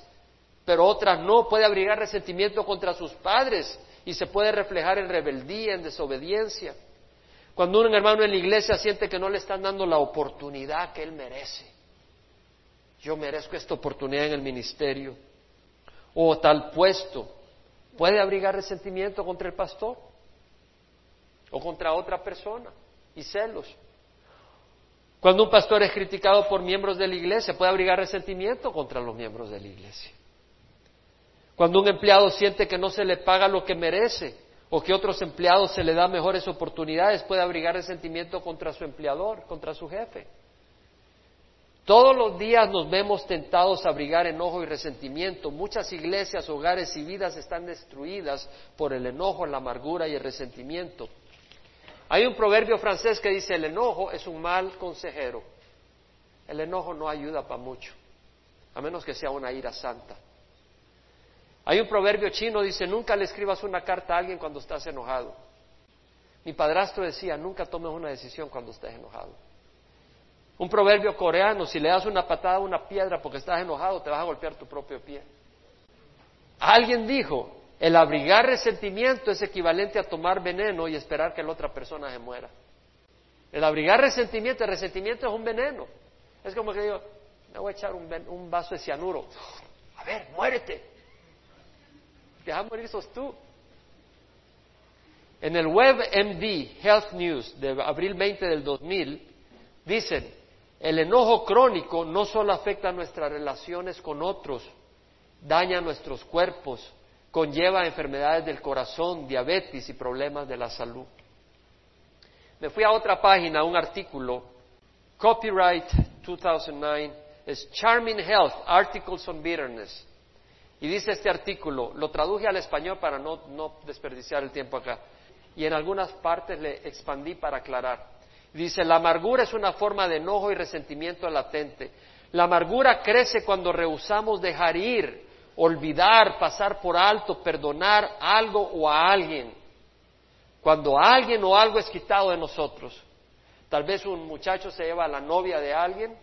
pero otras no, puede abrigar resentimiento contra sus padres y se puede reflejar en rebeldía, en desobediencia. Cuando un hermano en la iglesia siente que no le están dando la oportunidad que él merece. Yo merezco esta oportunidad en el ministerio o tal puesto. Puede abrigar resentimiento contra el pastor o contra otra persona y celos. Cuando un pastor es criticado por miembros de la iglesia, puede abrigar resentimiento contra los miembros de la iglesia. Cuando un empleado siente que no se le paga lo que merece o que otros empleados se le da mejores oportunidades, puede abrigar resentimiento contra su empleador, contra su jefe. Todos los días nos vemos tentados a abrigar enojo y resentimiento. Muchas iglesias, hogares y vidas están destruidas por el enojo, la amargura y el resentimiento. Hay un proverbio francés que dice, el enojo es un mal consejero. El enojo no ayuda para mucho, a menos que sea una ira santa. Hay un proverbio chino que dice, nunca le escribas una carta a alguien cuando estás enojado. Mi padrastro decía, nunca tomes una decisión cuando estés enojado. Un proverbio coreano, si le das una patada a una piedra porque estás enojado, te vas a golpear tu propio pie. Alguien dijo, El abrigar resentimiento es equivalente a tomar veneno y esperar que la otra persona se muera. El abrigar resentimiento, el resentimiento es un veneno. Es como que digo, me voy a echar un, vaso de cianuro. A ver, muérete. Deja morir sos tú. En el WebMD Health News de abril 20 del 2000, dicen, el enojo crónico no solo afecta nuestras relaciones con otros, daña nuestros cuerpos, conlleva enfermedades del corazón, diabetes y problemas de la salud. Me fui a otra página, un artículo, Copyright 2009, es Charming Health, Articles on Bitterness. Y dice este artículo, lo traduje al español para no, no desperdiciar el tiempo acá, y en algunas partes le expandí para aclarar. Dice, la amargura es una forma de enojo y resentimiento latente. La amargura crece cuando rehusamos dejar ir, olvidar, pasar por alto, perdonar algo o a alguien. Cuando alguien o algo es quitado de nosotros. Tal vez un muchacho se lleva a la novia de alguien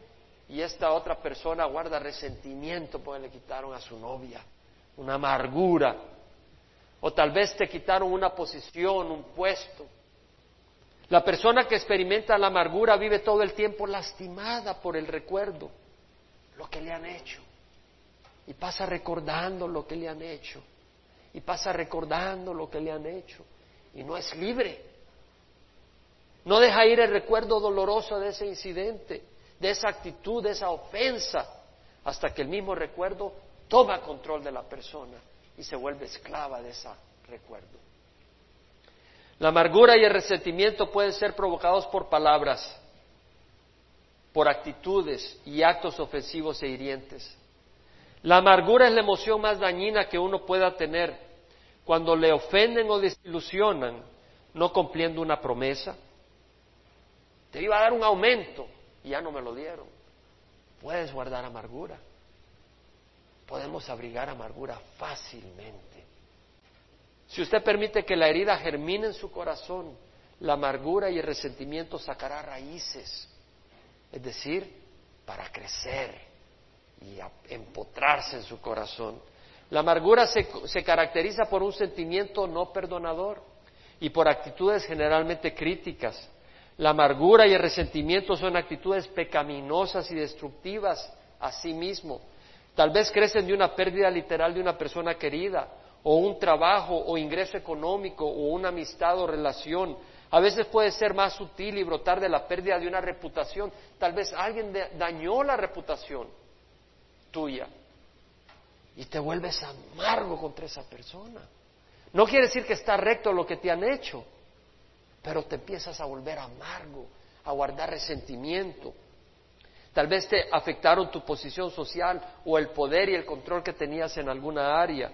y esta otra persona guarda resentimiento porque le quitaron a su novia, una amargura. O tal vez te quitaron una posición, un puesto. La persona que experimenta la amargura vive todo el tiempo lastimada por el recuerdo, lo que le han hecho. Y pasa recordando lo que le han hecho. Y pasa recordando lo que le han hecho. Y no es libre. No deja ir el recuerdo doloroso de ese incidente, de esa actitud, de esa ofensa, hasta que el mismo recuerdo toma control de la persona y se vuelve esclava de ese recuerdo. La amargura y el resentimiento pueden ser provocados por palabras, por actitudes y actos ofensivos e hirientes. La amargura es la emoción más dañina que uno pueda tener cuando le ofenden o desilusionan, no cumpliendo una promesa. Te iba a dar un aumento y ya no me lo dieron. Puedes guardar amargura. Podemos abrigar amargura fácilmente. Si usted permite que la herida germine en su corazón, la amargura y el resentimiento sacará raíces, es decir, para crecer y empotrarse en su corazón. La amargura se, se caracteriza por un sentimiento no perdonador y por actitudes generalmente críticas. La amargura y el resentimiento son actitudes pecaminosas y destructivas a sí mismo. Tal vez crecen de una pérdida literal de una persona querida o un trabajo o ingreso económico o una amistad o relación. A veces puede ser más sutil y brotar de la pérdida de una reputación. Tal vez alguien dañó la reputación tuya y te vuelves amargo contra esa persona. No quiere decir que está recto lo que te han hecho, pero te empiezas a volver amargo, a guardar resentimiento. Tal vez te afectaron tu posición social o el poder y el control que tenías en alguna área.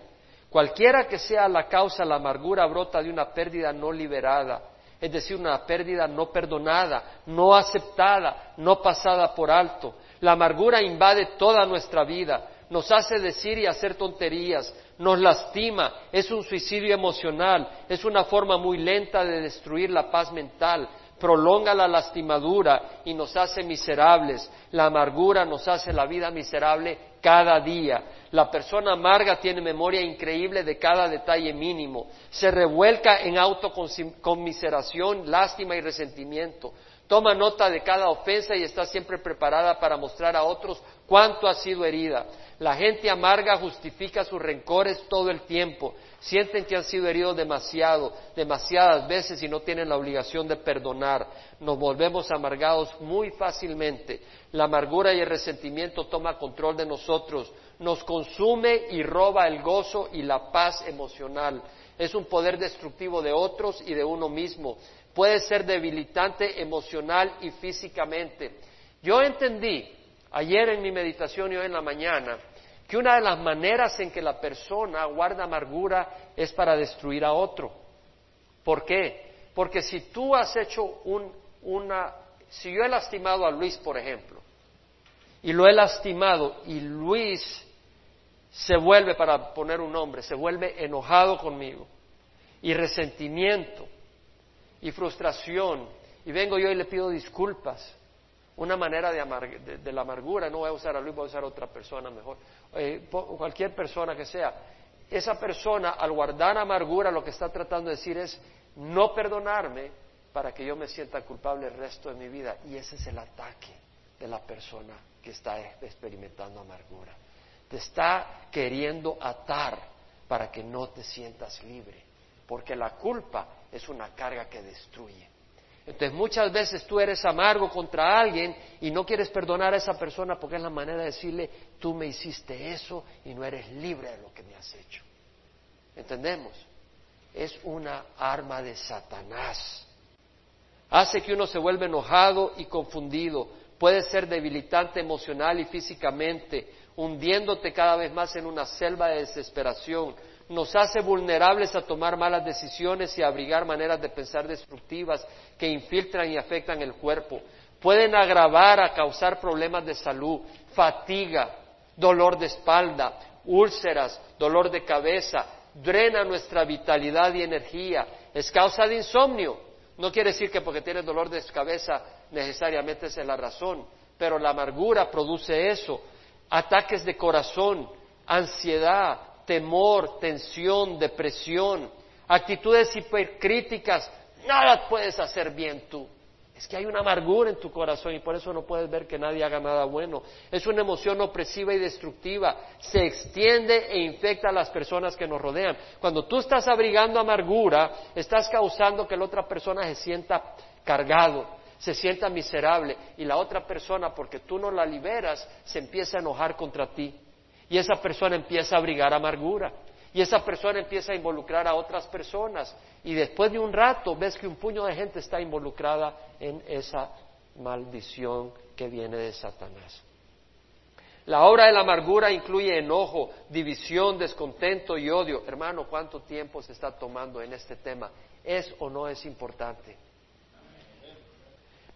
Cualquiera que sea la causa, la amargura brota de una pérdida no liberada, es decir, una pérdida no perdonada, no aceptada, no pasada por alto. La amargura invade toda nuestra vida, nos hace decir y hacer tonterías, nos lastima, es un suicidio emocional, es una forma muy lenta de destruir la paz mental, prolonga la lastimadura y nos hace miserables. La amargura nos hace la vida miserable cada día. La persona amarga tiene memoria increíble de cada detalle mínimo. Se revuelca en autoconmiseración, lástima y resentimiento. Toma nota de cada ofensa y está siempre preparada para mostrar a otros cuánto ha sido herida. La gente amarga justifica sus rencores todo el tiempo. Sienten que han sido heridos demasiado, demasiadas veces y no tienen la obligación de perdonar. Nos volvemos amargados muy fácilmente. La amargura y el resentimiento toma control de nosotros, nos consume y roba el gozo y la paz emocional. Es un poder destructivo de otros y de uno mismo. Puede ser debilitante emocional y físicamente. Yo entendí ayer en mi meditación y hoy en la mañana que una de las maneras en que la persona guarda amargura es para destruir a otro. ¿Por qué? Porque si tú has hecho un, una, si yo he lastimado a Luis, por ejemplo, y lo he lastimado y Luis se vuelve, para poner un nombre, se vuelve enojado conmigo y resentimiento y frustración y vengo yo y le pido disculpas una manera de, de, la amargura, no voy a usar a Luis, voy a usar a otra persona mejor, eh, cualquier persona que sea, esa persona al guardar amargura lo que está tratando de decir es no perdonarme para que yo me sienta culpable el resto de mi vida. Y ese es el ataque de la persona que está experimentando amargura. Te está queriendo atar para que no te sientas libre, porque la culpa es una carga que destruye. Entonces muchas veces tú eres amargo contra alguien y no quieres perdonar a esa persona porque es la manera de decirle, tú me hiciste eso y no eres libre de lo que me has hecho. ¿Entendemos? Es una arma de Satanás. Hace que uno se vuelva enojado y confundido. Puede ser debilitante emocional y físicamente, hundiéndote cada vez más en una selva de desesperación nos hace vulnerables a tomar malas decisiones y a abrigar maneras de pensar destructivas que infiltran y afectan el cuerpo. Pueden agravar a causar problemas de salud, fatiga, dolor de espalda, úlceras, dolor de cabeza, drena nuestra vitalidad y energía, es causa de insomnio. No quiere decir que porque tienes dolor de cabeza necesariamente esa es la razón, pero la amargura produce eso, ataques de corazón, ansiedad, temor, tensión, depresión, actitudes hipercríticas, nada puedes hacer bien tú. Es que hay una amargura en tu corazón y por eso no puedes ver que nadie haga nada bueno. Es una emoción opresiva y destructiva. Se extiende e infecta a las personas que nos rodean. Cuando tú estás abrigando amargura, estás causando que la otra persona se sienta cargado, se sienta miserable y la otra persona, porque tú no la liberas, se empieza a enojar contra ti. Y esa persona empieza a abrigar amargura. Y esa persona empieza a involucrar a otras personas. Y después de un rato ves que un puño de gente está involucrada en esa maldición que viene de Satanás. La obra de la amargura incluye enojo, división, descontento y odio. Hermano, ¿cuánto tiempo se está tomando en este tema? ¿Es o no es importante?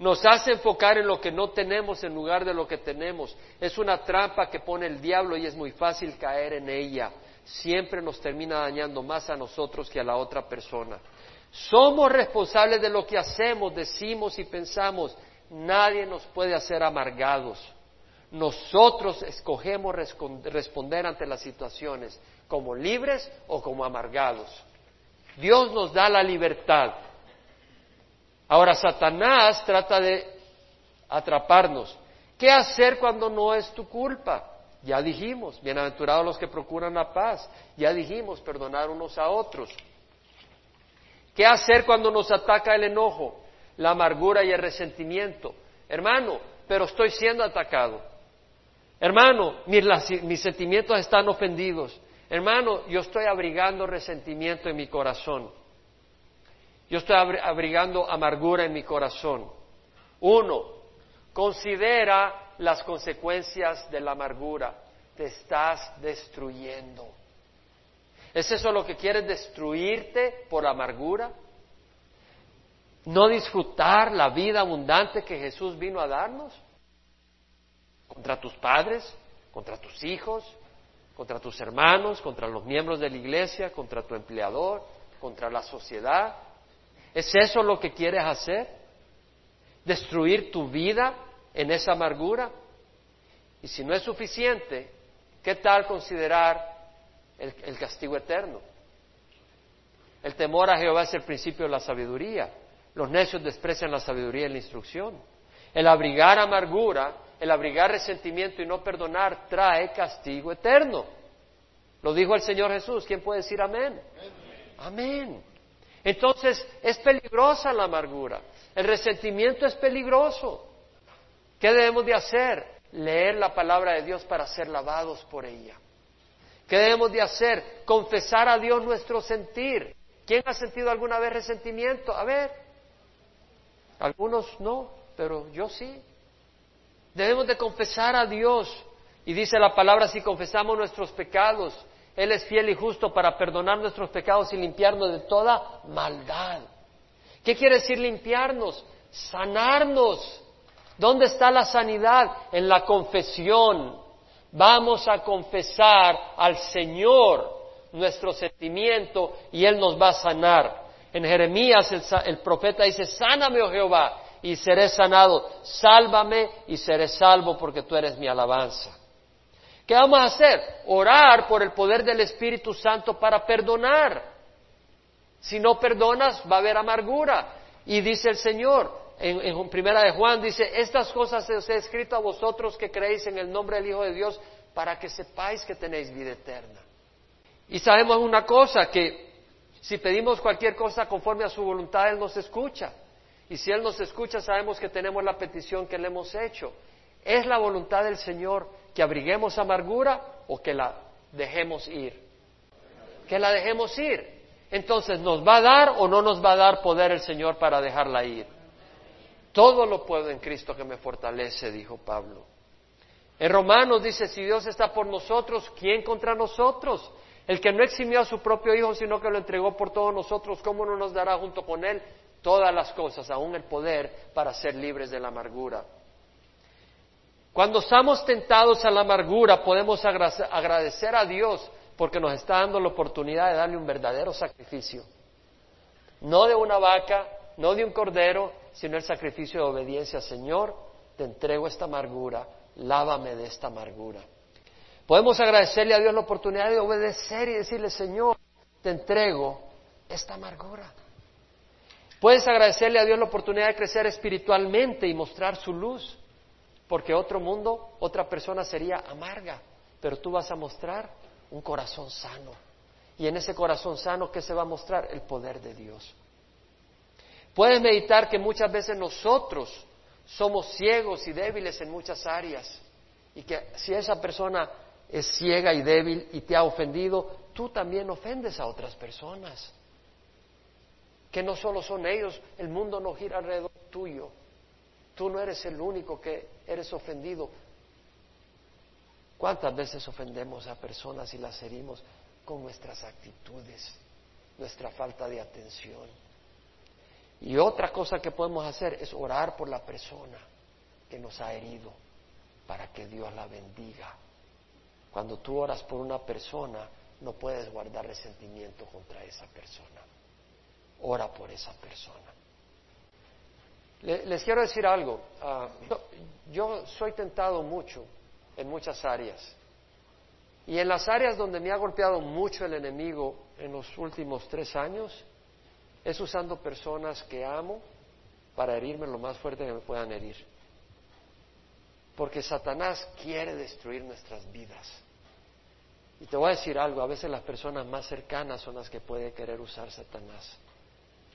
Nos hace enfocar en lo que no tenemos en lugar de lo que tenemos. Es una trampa que pone el diablo y es muy fácil caer en ella. Siempre nos termina dañando más a nosotros que a la otra persona. Somos responsables de lo que hacemos, decimos y pensamos. Nadie nos puede hacer amargados. Nosotros escogemos responder ante las situaciones como libres o como amargados. Dios nos da la libertad. Ahora Satanás trata de atraparnos. ¿Qué hacer cuando no es tu culpa? Ya dijimos, bienaventurados los que procuran la paz. Ya dijimos, perdonar unos a otros. ¿Qué hacer cuando nos ataca el enojo, la amargura y el resentimiento? Hermano, pero estoy siendo atacado. Hermano, mis, sentimientos están ofendidos. Hermano, yo estoy abrigando resentimiento en mi corazón. Yo estoy abrigando amargura en mi corazón. Uno, considera las consecuencias de la amargura. Te estás destruyendo. ¿Es eso lo que quieres destruirte por amargura? ¿No disfrutar la vida abundante que Jesús vino a darnos? ¿Contra tus padres? ¿Contra tus hijos? ¿Contra tus hermanos? ¿Contra los miembros de la iglesia? ¿Contra tu empleador? ¿Contra la sociedad? ¿Es eso lo que quieres hacer? ¿Destruir tu vida en esa amargura? Y si no es suficiente, ¿qué tal considerar el, castigo eterno? El temor a Jehová es el principio de la sabiduría. Los necios desprecian la sabiduría y la instrucción. El abrigar amargura, el abrigar resentimiento y no perdonar trae castigo eterno. Lo dijo el Señor Jesús. ¿Quién puede decir amén? Amén. Entonces es peligrosa la amargura. El resentimiento es peligroso. ¿Qué debemos de hacer? Leer la palabra de Dios para ser lavados por ella. ¿Qué debemos de hacer? Confesar a Dios nuestro sentir. ¿Quién ha sentido alguna vez resentimiento? A ver. Algunos no, pero yo sí. Debemos de confesar a Dios. Y dice la palabra, si confesamos nuestros pecados, él es fiel y justo para perdonar nuestros pecados y limpiarnos de toda maldad. ¿Qué quiere decir limpiarnos? Sanarnos. ¿Dónde está la sanidad? En la confesión. Vamos a confesar al Señor nuestro sentimiento y Él nos va a sanar. En Jeremías el, profeta dice, sáname, oh Jehová, y seré sanado. Sálvame y seré salvo porque tú eres mi alabanza. ¿Qué vamos a hacer? Orar por el poder del Espíritu Santo para perdonar. Si no perdonas, va a haber amargura. Y dice el Señor, en, en, primera de Juan, dice, estas cosas os he escrito a vosotros que creéis en el nombre del Hijo de Dios, para que sepáis que tenéis vida eterna. Y sabemos una cosa, que si pedimos cualquier cosa conforme a su voluntad, Él nos escucha. Y si Él nos escucha, sabemos que tenemos la petición que le hemos hecho. ¿Es la voluntad del Señor que abriguemos amargura o que la dejemos ir? Que la dejemos ir. Entonces, ¿nos va a dar o no nos va a dar poder el Señor para dejarla ir? Todo lo puedo en Cristo que me fortalece, dijo Pablo. En Romanos dice, si Dios está por nosotros, ¿quién contra nosotros? El que no eximió a su propio Hijo, sino que lo entregó por todos nosotros, ¿cómo no nos dará junto con Él todas las cosas, aún el poder para ser libres de la amargura? Cuando estamos tentados a la amargura, podemos agradecer a Dios porque nos está dando la oportunidad de darle un verdadero sacrificio. No de una vaca, no de un cordero, sino el sacrificio de obediencia. Señor, te entrego esta amargura, lávame de esta amargura. Podemos agradecerle a Dios la oportunidad de obedecer y decirle, Señor, te entrego esta amargura. Puedes agradecerle a Dios la oportunidad de crecer espiritualmente y mostrar su luz, porque otro mundo, otra persona sería amarga, pero tú vas a mostrar un corazón sano. Y en ese corazón sano, ¿qué se va a mostrar? El poder de Dios. Puedes meditar que muchas veces nosotros somos ciegos y débiles en muchas áreas y que si esa persona es ciega y débil y te ha ofendido, tú también ofendes a otras personas. Que no solo son ellos, el mundo no gira alrededor tuyo. Tú no eres el único que eres ofendido. ¿Cuántas veces ofendemos a personas y las herimos con nuestras actitudes, nuestra falta de atención? Y otra cosa que podemos hacer es orar por la persona que nos ha herido para que Dios la bendiga. Cuando tú oras por una persona, no puedes guardar resentimiento contra esa persona. Ora por esa persona. Les quiero decir algo. Ah, yo soy tentado mucho en muchas áreas. Y en las áreas donde me ha golpeado mucho el enemigo en los últimos tres años, es usando personas que amo para herirme lo más fuerte que me puedan herir. Porque Satanás quiere destruir nuestras vidas. Y te voy a decir algo, a veces las personas más cercanas son las que puede querer usar Satanás.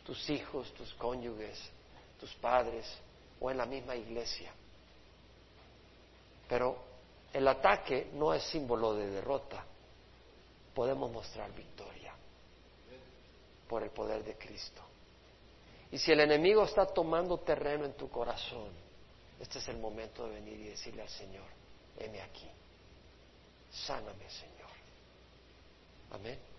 Tus hijos, tus cónyuges, tus padres o en la misma iglesia. Pero el ataque no es símbolo de derrota. Podemos mostrar victoria por el poder de Cristo. Y si el enemigo está tomando terreno en tu corazón, este es el momento de venir y decirle al Señor, heme aquí, sáname Señor. Amén.